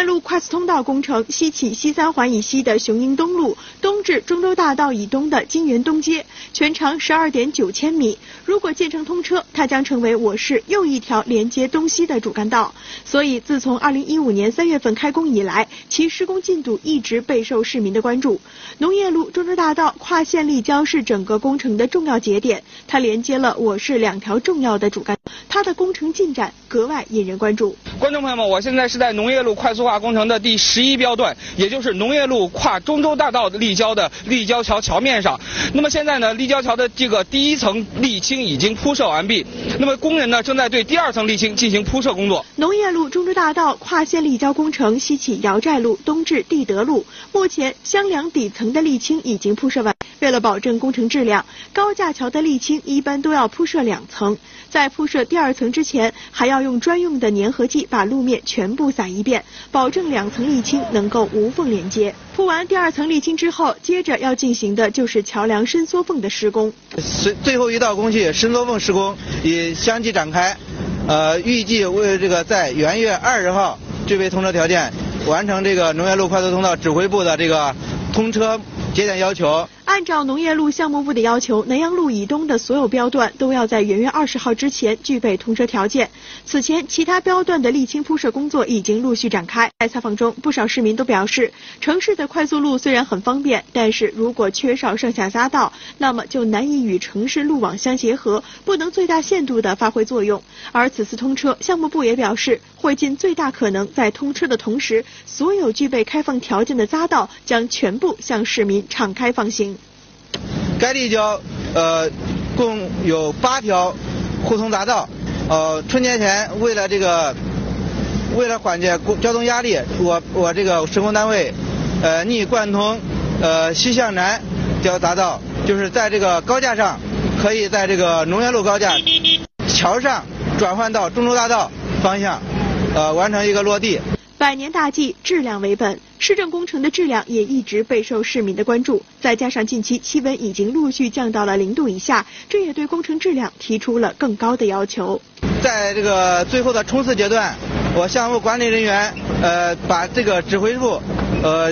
农业路快速通道工程西起西三环以西的雄鹰东路，东至中州大道以东的金源东街，全长十二点九千米。如果建成通车，它将成为我市又一条连接东西的主干道。所以，自从二零一五年三月份开工以来，其施工进度一直备受市民的关注。农业路中州大道跨线立交是整个工程的重要节点，它连接了我市两条重要的主干，它的工程进展格外引人关注。观众朋友们，我现在是在农业路快速化工程的第十一标段，也就是农业路跨中州大道立交的立交桥桥面上。那么现在呢，立交桥的这个第一层沥青已经铺设完毕，那么工人呢正在对第二层沥青进行铺设工作。农业路中州大道跨线立交工程西起姚寨路，东至地德路，目前箱梁底层的沥青已经铺设完。为了保证工程质量，高架桥的沥青一般都要铺设两层。在铺设第二层之前，还要用专用的粘合剂把路面全部撒一遍，保证两层沥青能够无缝连接。铺完第二层沥青之后，接着要进行的就是桥梁伸缩缝的施工。最最后一道工序伸缩缝施工已相继展开，呃，预计为这个在元月二十号具备通车条件，完成这个农业路快速通道指挥部的这个通车节点要求。按照农业路项目部的要求，南阳路以东的所有标段都要在元月二十号之前具备通车条件。此前，其他标段的沥青铺设工作已经陆续展开。在采访中，不少市民都表示，城市的快速路虽然很方便，但是如果缺少上下匝道，那么就难以与城市路网相结合，不能最大限度地发挥作用。而此次通车，项目部也表示，会尽最大可能在通车的同时，所有具备开放条件的匝道将全部向市民敞开放行。该立交呃共有八条互通匝道，呃春节前为了这个为了缓解交通压力，我我这个施工单位呃拟贯通呃西向南交匝道，就是在这个高架上可以在这个农业路高架桥上转换到中州大道方向，呃完成一个落地。百年大计，质量为本。市政工程的质量也一直备受市民的关注。再加上近期气温已经陆续降到了零度以下，这也对工程质量提出了更高的要求。在这个最后的冲刺阶段，我项目管理人员呃把这个指挥部呃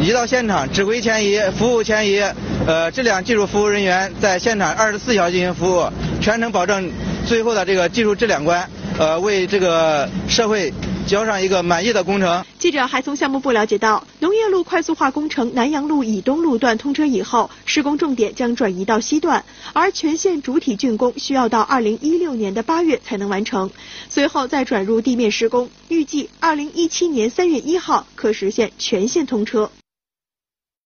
移到现场，指挥前移，服务前移，呃质量技术服务人员在现场二十四小时进行服务，全程保证最后的这个技术质量关，呃为这个社会。交上一个满意的工程。记者还从项目部了解到，农业路快速化工程南阳路以东路段通车以后，施工重点将转移到西段，而全线主体竣工需要到二零一六年的八月才能完成，随后再转入地面施工，预计二零一七年三月一号可实现全线通车。